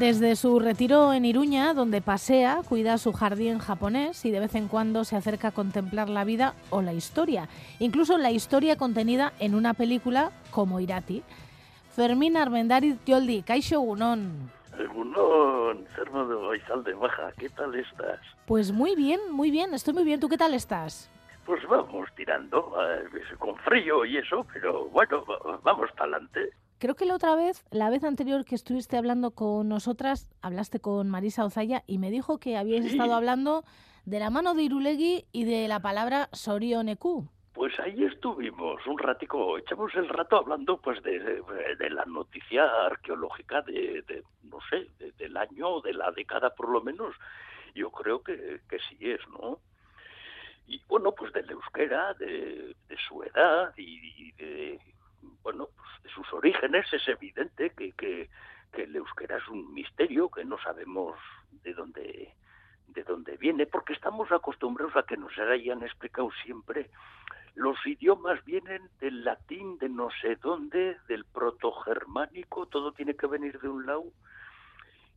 Desde su retiro en Iruña, donde pasea, cuida su jardín japonés y de vez en cuando se acerca a contemplar la vida o la historia, incluso la historia contenida en una película como Irati. Fermín Armendariz Yoldi, Kaixo Gunón. Gunón, de de Baja, ¿qué tal estás? Pues muy bien, muy bien, estoy muy bien. ¿Tú qué tal estás? Pues vamos tirando, eh, con frío y eso, pero bueno, vamos para adelante. Creo que la otra vez, la vez anterior que estuviste hablando con nosotras, hablaste con Marisa Ozaya y me dijo que habíais estado hablando de la mano de Irulegui y de la palabra Sorioneku. Pues ahí estuvimos un ratico, echamos el rato hablando pues de, de, la noticia arqueológica de, de no sé, del año, de la década por lo menos. Yo creo que, que sí es, ¿no? Y bueno, pues del euskera, de, su edad y de bueno, pues sus orígenes es evidente que, que, el euskera es un misterio, que no sabemos de dónde de dónde viene, porque estamos acostumbrados a que nos hayan explicado siempre los idiomas vienen del latín, de no sé dónde, del protogermánico, todo tiene que venir de un lado.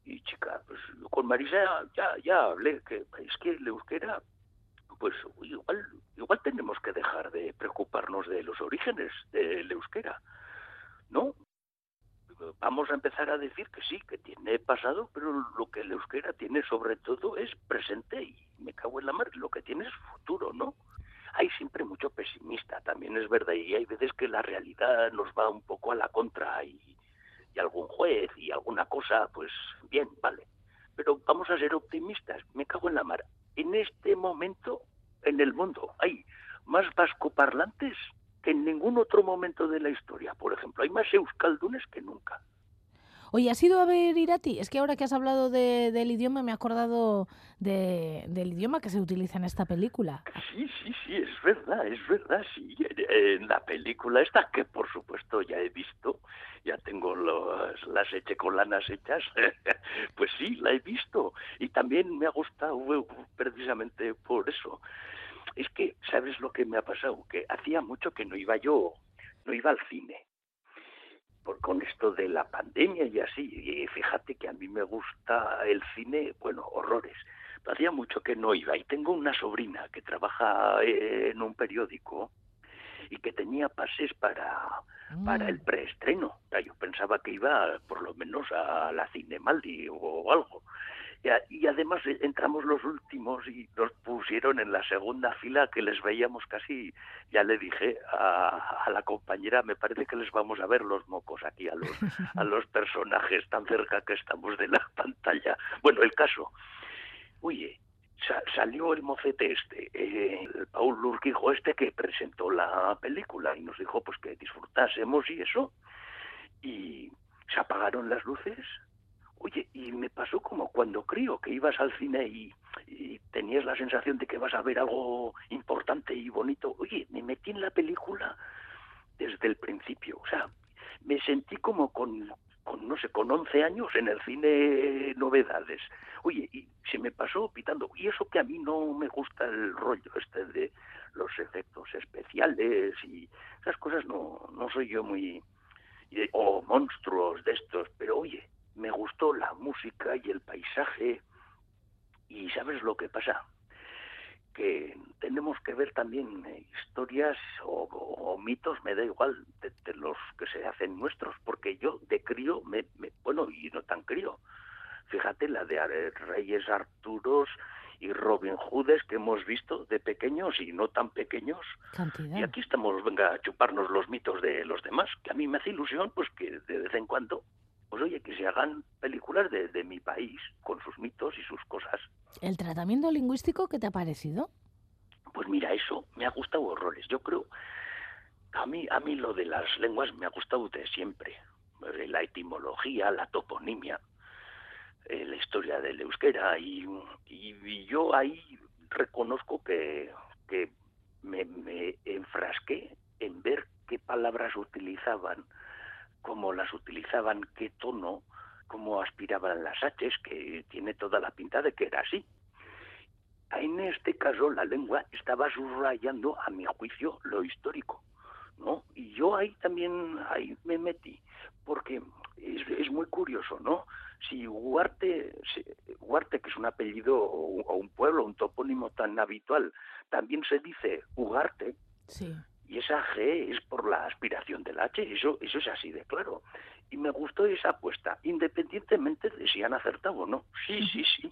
Y chica, pues con Marisa ya, ya hablé, que es que el euskera pues igual, igual tenemos que dejar de preocuparnos de los orígenes del euskera, ¿no? Vamos a empezar a decir que sí, que tiene pasado, pero lo que el euskera tiene sobre todo es presente y me cago en la mar, lo que tiene es futuro, ¿no? Hay siempre mucho pesimista, también es verdad, y hay veces que la realidad nos va un poco a la contra y, y algún juez y alguna cosa, pues bien, vale. Pero vamos a ser optimistas, me cago en la mar. En este momento en el mundo. Hay más vascoparlantes que en ningún otro momento de la historia. Por ejemplo, hay más euskaldunes que nunca. Oye, ¿has ido a ver Irati? Es que ahora que has hablado del idioma me he acordado del idioma que se utiliza en esta película. Sí, sí, sí, es verdad, es verdad, sí. En, la película esta, que por supuesto ya he visto, ya tengo las echecolanas hechas, pues sí, la he visto. Y también me ha gustado precisamente por eso es que, ¿sabes lo que me ha pasado? Que hacía mucho que no iba yo, no iba al cine. Por, con esto de la pandemia y así. Y fíjate que a mí me gusta el cine, bueno, horrores. Hacía mucho que no iba. Y tengo una sobrina que trabaja en un periódico y que tenía pases para, para el mm. preestreno. Yo pensaba que iba por lo menos a la Cinemaldi o algo. Y además eh, entramos los últimos y nos pusieron en la segunda fila que les veíamos casi, ya le dije a, la compañera, me parece que les vamos a ver los mocos aquí a los, a los personajes tan cerca que estamos de la pantalla. Bueno, el caso, oye, salió el mocete este, eh, el Paul Lurquijo este que presentó la película y nos dijo pues que disfrutásemos y eso, y se apagaron las luces Oye, y me pasó como cuando crío, que ibas al cine y, tenías la sensación de que vas a ver algo importante y bonito. Oye, me metí en la película desde el principio. O sea, me sentí como con, con no sé, con 11 años en el cine novedades. Oye, y se me pasó pitando. Y eso que a mí no me gusta el rollo este de los efectos especiales y esas cosas no, no soy yo muy... o monstruos de estos, pero oye, me gustó la música y el paisaje. Y sabes lo que pasa, que tenemos que ver también historias o, mitos, me da igual, de, los que se hacen nuestros, porque yo de crío, me, bueno, y no tan crío, fíjate la de Reyes Arturos y Robin Hoodes que hemos visto de pequeños y no tan pequeños. Y aquí estamos, venga, a chuparnos los mitos de los demás, que a mí me hace ilusión, pues que de vez en cuando pues oye, que se hagan películas de, mi país, con sus mitos y sus cosas. ¿El tratamiento lingüístico qué te ha parecido? Pues mira, eso me ha gustado horrores. Yo creo, a mí, a mí lo de las lenguas me ha gustado de siempre. Eh, la etimología, la toponimia, eh, la historia del euskera. Y, y, yo ahí reconozco que, que me, me enfrasqué en ver qué palabras utilizaban cómo las utilizaban, qué tono, cómo aspiraban las H, que tiene toda la pinta de que era así. En este caso, la lengua estaba subrayando, a mi juicio, lo histórico, ¿no? Y yo ahí también, ahí me metí, porque es, muy curioso, ¿no? Si Huarte, Huarte, que es un apellido o un pueblo, un topónimo tan habitual, también se dice Ugarte, sí. Y esa G es por la aspiración del H, eso, eso es así de claro. Y me gustó esa apuesta, independientemente de si han acertado o no. Sí, sí, sí.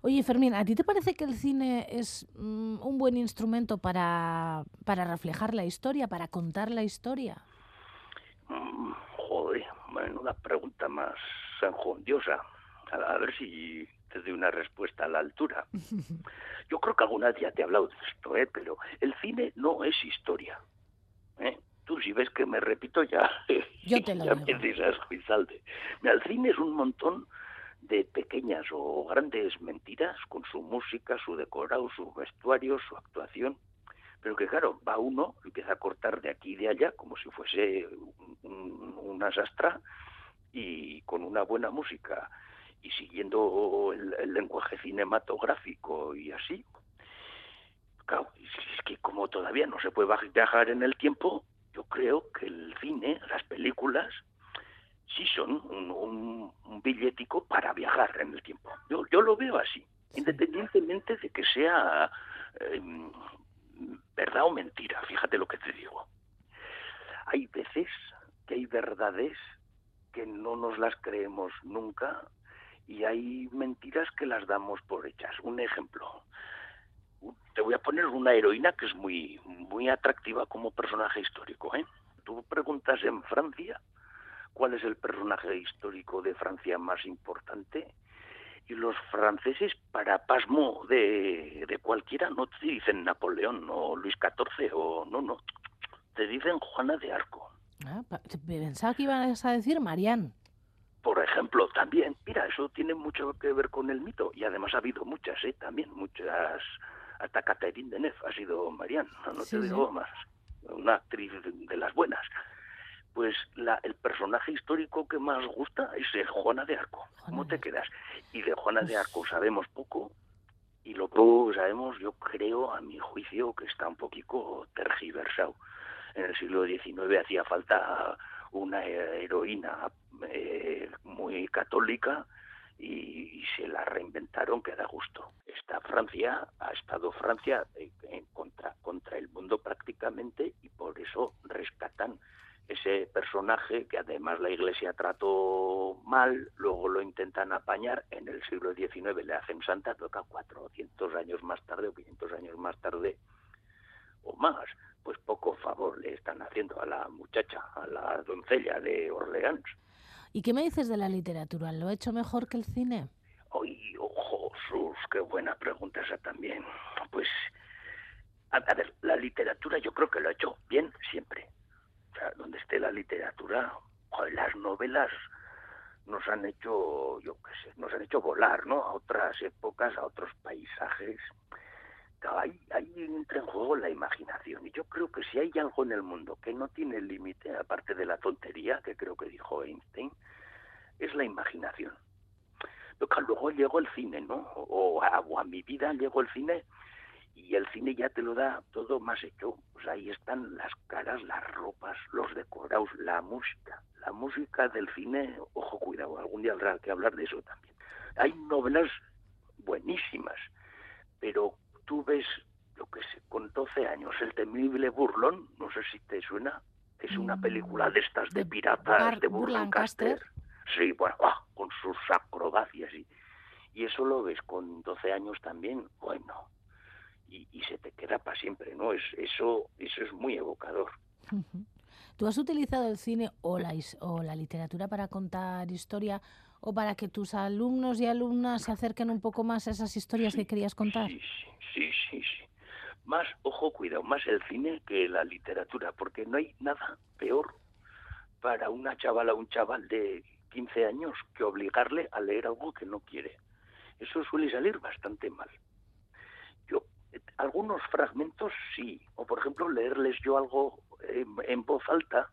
Oye, Fermín, ¿a ti te parece que el cine es mm, un buen instrumento para, para reflejar la historia, para contar la historia? Mm, joder, una pregunta más enjundiosa. A, ver si doy una respuesta a la altura. Yo creo que alguna vez ya te he hablado de esto, ¿eh? pero el cine no es historia. ¿eh? Tú si ves que me repito ya, Yo te lo ya me dices, el cine es un montón de pequeñas o grandes mentiras con su música, su decorado, su vestuario, su actuación, pero que claro, va uno, empieza a cortar de aquí y de allá como si fuese una sastra y con una buena música y siguiendo el, lenguaje cinematográfico y así. Claro, es que como todavía no se puede viajar en el tiempo, yo creo que el cine, las películas, sí son un, billetico para viajar en el tiempo. Yo, yo lo veo así, independientemente de que sea em, verdad o mentira, fíjate lo que te digo. Hay veces que hay verdades que no nos las creemos nunca y hay mentiras que las damos por hechas. Un ejemplo, te voy a poner una heroína que es muy, muy atractiva como personaje histórico. ¿eh? Tú preguntas en Francia cuál es el personaje histórico de Francia más importante. Y los franceses, para pasmo de, de cualquiera, no te dicen Napoleón o Luis XIV o no, no, te dicen Juana de Arco. Ah, pensaba que ibas a decir Marianne. Por ejemplo, también, mira, eso tiene mucho que ver con el mito y además ha habido muchas, ¿eh? También muchas, hasta Catherine Deneuve ha sido Marianne, no, te digo más, una actriz de las buenas pues la, el personaje histórico que más gusta es el Juana de Arco. ¿Cómo te quedas? Y de Juana de Arco sabemos poco, y lo poco que sabemos, yo creo, a mi juicio, que está un poquito tergiversado. En el siglo XIX hacía falta una heroína eh, muy católica y, se la reinventaron que da gusto. Esta Francia ha estado Francia contra, contra el mundo prácticamente y por eso rescatan ese personaje que además la Iglesia trató mal, luego lo intentan apañar, en el siglo XIX le hacen santa, toca 400 años más tarde o 500 años más tarde o más, pues poco favor le están haciendo a la muchacha, a la doncella de Orleans. ¿Y qué me dices de la literatura? ¿Lo ha hecho mejor que el cine? ¡Ay, ojo, sus! Qué buena pregunta esa también. Pues, a ver, la literatura yo creo que lo ha hecho bien siempre donde esté la literatura, las novelas nos han hecho, yo qué sé, nos han hecho volar, ¿no? A otras épocas, a otros paisajes. Ahí, ahí entra en juego la imaginación. Y yo creo que si hay algo en el mundo que no tiene límite, aparte de la tontería, que creo que dijo Einstein, es la imaginación. Pero luego llegó el cine, ¿no? O a, o a mi vida llegó el cine y el cine ya te lo da todo más hecho. Pues ahí están las caras, las ropas, los decorados, la música. La música del cine, ojo, cuidado, algún día habrá que hablar de eso también. Hay novelas buenísimas, pero tú ves, lo que sé, con 12 años, El temible burlón, no sé si te suena, es una película de estas de, piratas de Burlancaster. Sí, bueno, ah, con sus acrobacias y, y eso lo ves con 12 años también, bueno, y, se te queda para siempre, ¿no? Es, eso, eso es muy evocador. ¿Tú has utilizado el cine o la, o la literatura para contar historia o para que tus alumnos y alumnas se acerquen un poco más a esas historias que querías contar? Sí, sí, sí, sí. Más, ojo, cuidado, más el cine que la literatura, porque no hay nada peor para una chavala o un chaval de 15 años que obligarle a leer algo que no quiere. Eso suele salir bastante mal algunos fragmentos sí, o por ejemplo leerles yo algo en, voz alta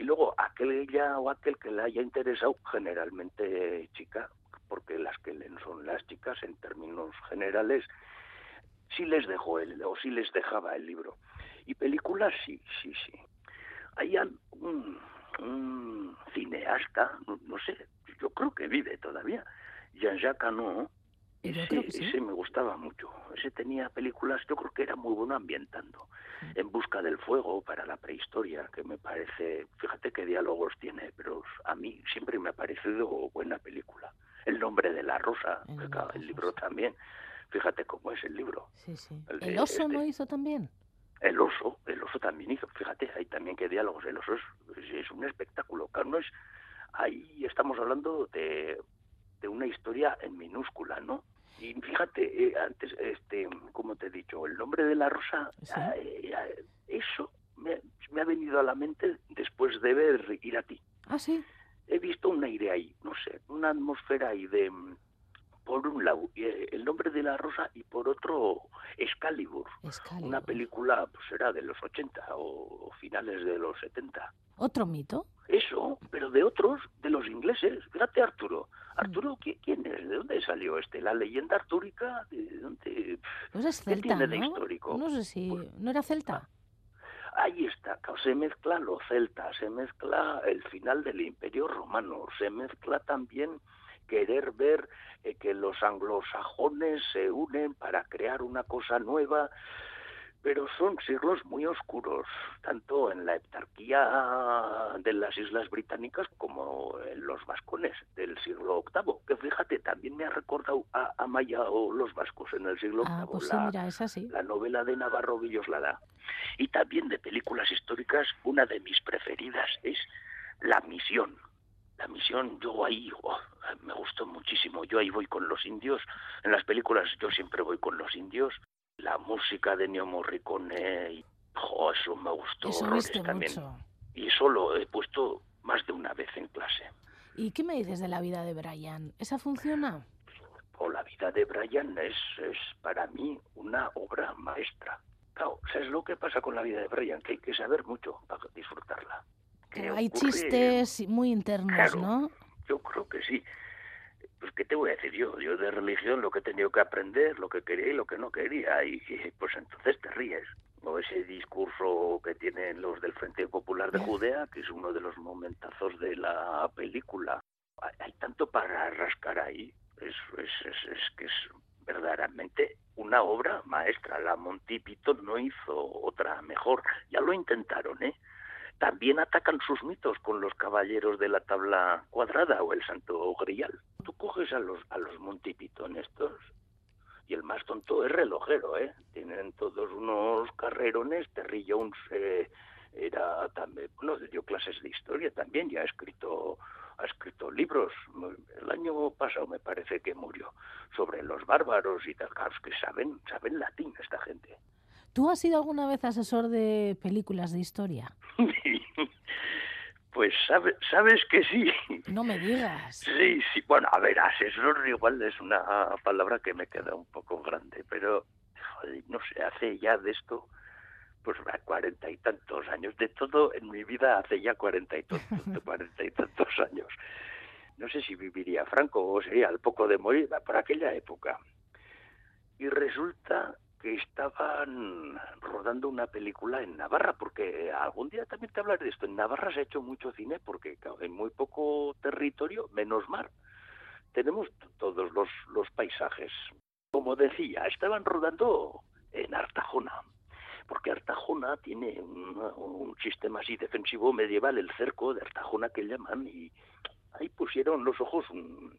y luego aquel ella o aquel que le haya interesado, generalmente chica, porque las que leen son las chicas en términos generales, sí les dejó el, o sí les dejaba el libro. Y películas sí, sí, sí. Hay un, un cineasta, no, sé, yo creo que vive todavía, Jean-Jacques ese, me gustaba mucho. Ese tenía películas, yo creo que era muy bueno ambientando. En busca del fuego para la prehistoria, que me parece, fíjate qué diálogos tiene, pero a mí siempre me ha parecido buena película. El nombre de la rosa, el, libro también. Fíjate cómo es el libro. Sí, sí. ¿El, oso no hizo también? El oso, el oso también hizo. Fíjate, hay también qué diálogos. El oso es, un espectáculo. No es, ahí estamos hablando de de una historia en minúscula, ¿no? Y fíjate, eh, antes, este, como te he dicho, el nombre de la rosa, eh, eh, eso me, ha venido a la mente después de ver Ir a ti. Ah, sí. He visto un aire ahí, no sé, una atmósfera ahí de, por un lado, el nombre de la rosa y por otro, Excalibur. Una película, pues era de los 80 o finales de los 70. ¿Otro mito? Eso, pero de otros, los ingleses. Fíjate, Arturo. Arturo, ¿quién es? ¿De dónde salió este? ¿La leyenda artúrica? ¿De dónde? Pues es celta, tiene de histórico? No sé si... Pues, ¿No era celta? Ah, ahí está, se mezcla lo celta, se mezcla el final del Imperio Romano, se mezcla también querer ver eh, que los anglosajones se unen para crear una cosa nueva pero son siglos muy oscuros, tanto en la heptarquía de las Islas Británicas como en los vascones del siglo VIII, que fíjate, también me ha recordado a, Amaya o los vascos en el siglo ah, VIII, pues la, mira, es así. la novela de Navarro Villoslada. Y también de películas históricas, una de mis preferidas es La Misión. La Misión, yo ahí oh, me gustó muchísimo, yo ahí voy con los indios, en las películas yo siempre voy con los indios, la música de Neo Morricone, y, eso me gustó eso también. Mucho. Y eso lo he puesto más de una vez en clase. ¿Y qué me dices de la vida de Brian? ¿Esa funciona? O la vida de Brian es, es para mí una obra maestra. Claro, ¿sabes lo que pasa con la vida de Brian? Que hay que saber mucho para disfrutarla. Que hay chistes muy internos, ¿no? Yo creo que sí pues qué te voy a decir yo, yo de religión lo que he tenido que aprender, lo que quería y lo que no quería, y, pues entonces te ríes. O ese discurso que tienen los del Frente Popular de Judea, que es uno de los momentazos de la película. Hay, tanto para rascar ahí, es, es, es, es que es verdaderamente una obra maestra. La Monty Python no hizo otra mejor. Ya lo intentaron, ¿eh? también atacan sus mitos con los caballeros de la tabla cuadrada o el santo grial. Tú coges a los, a los Montipitón estos y el más tonto es relojero, ¿eh? Tienen todos unos carrerones, Terry Jones eh, era también, bueno, dio clases de historia también, ya ha escrito ha escrito libros. El año pasado me parece que murió sobre los bárbaros y tal, que saben, saben latín esta gente. ¿Tú has sido alguna vez asesor de películas de historia? Pues sabes que sí. No me digas. Sí, sí. Bueno, a ver, asesor igual es una palabra que me queda un poco grande, pero no sé, hace ya de esto, pues cuarenta y tantos años. De todo en mi vida hace ya cuarenta y, cuarenta y tantos años. No sé si viviría Franco o sería al poco de morir por aquella época. Y resulta que estaban rodando una película en Navarra, porque algún día también te hablaré de esto. En Navarra se ha hecho mucho cine porque en muy poco territorio, menos mar, tenemos todos los, los paisajes. Como decía, estaban rodando en Artajona, porque Artajona tiene un, un sistema así defensivo medieval, el cerco de Artajona que llaman, y ahí pusieron los ojos,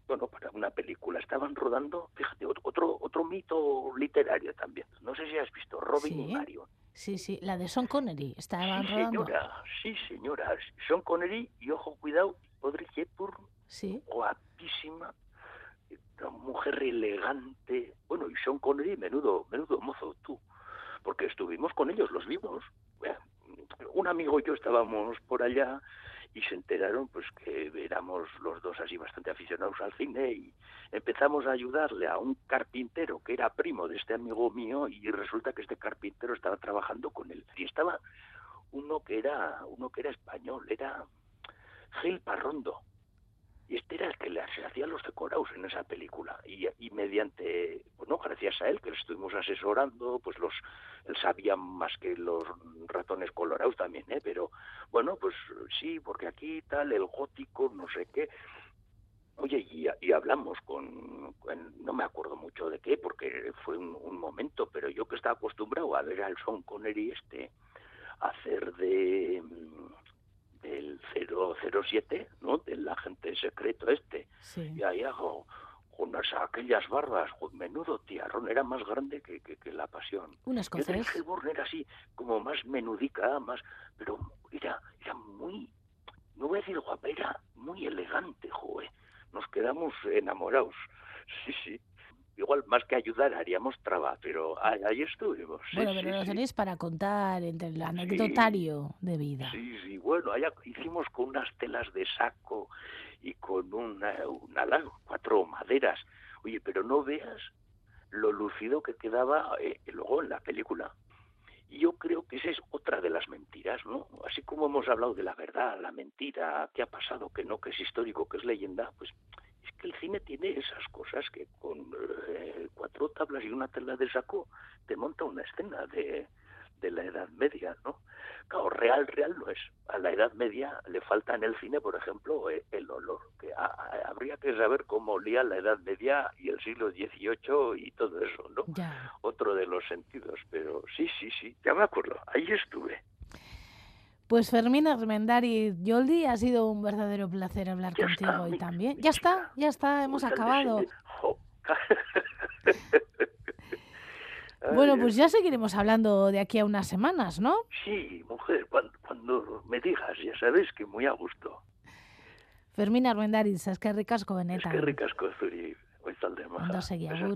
bueno, para una película. Estaban rodando, fíjate, otro otro mito literario también. No sé si has visto Robin y Marion. Sí, sí, la de Sean Connery. Estaban sí, rodando. Señora, sí, señora. Sean Connery y ojo, cuidado, Audrey Hepburn, sí. guapísima, una mujer elegante. Bueno, y Sean Connery, menudo, menudo mozo tú, porque estuvimos con ellos, los vimos. Un amigo y yo estábamos por allá y se enteraron pues que éramos los dos así bastante aficionados al cine y empezamos a ayudarle a un carpintero que era primo de este amigo mío y resulta que este carpintero estaba trabajando con él. Y estaba uno que era uno que era español era Gil Parrondo y este era el que le hacía los decorados en esa película. Y, y mediante bueno gracias a él que le estuvimos asesorando pues los él sabía más que los ratones colorados también eh pero bueno pues sí porque aquí tal el gótico no sé qué. Oye, y, y hablamos con, no me acuerdo mucho de qué, porque fue un, un, momento, pero yo que estaba acostumbrado a ver al Son Connery este, hacer de del 007, ¿no? Del agente secreto este. Sí. Y ahí hago con esas, aquellas barbas, menudo tiarrón, era más grande que, que, que la pasión. Un Yo escocés. de Hellborn era así, como más menudica, más, pero era, era muy, no voy a decir guapa, era muy elegante, joder. Nos quedamos enamorados. Sí, sí. Igual más que ayudar haríamos traba, pero ahí, ahí estuvimos. Sí, bueno, sí, pero lo sí. tenéis para contar entre el anecdotario de vida. Sí, sí, bueno, allá hicimos con unas telas de saco y con una, una cuatro maderas. Oye, pero no veas lo lucido que quedaba eh, luego en la película. Y yo creo que esa es otra de las mentiras, ¿no? Así como hemos hablado de la verdad, la mentira, qué ha pasado, que no, que es histórico, que es leyenda, pues es que el cine tiene esas cosas que con eh, cuatro tablas y una tela de saco te monta una escena de, de la Edad Media, ¿no? Claro, real, real no es. A la Edad Media le falta en el cine, por ejemplo, eh, el olor. Que a- a- habría que saber cómo olía la Edad Media y el siglo XVIII y todo eso, ¿no? Ya. Otro de los sentidos, pero sí, sí, sí, ya me acuerdo, ahí estuve. Pues Fermín Armendari Yoldi, ha sido un verdadero placer hablar Ya contigo está, hoy mi- también. mi Ya chica. está, ya está, hemos acabado. Bueno, pues ya seguiremos hablando de aquí a unas semanas, ¿no? Sí, mujer, cuando, cuando me digas, ya sabes que muy a gusto. Fermín Armendari, es que ricasco Es benetan. que ricasco zuri, goizalde maja. Ondo segi, agur.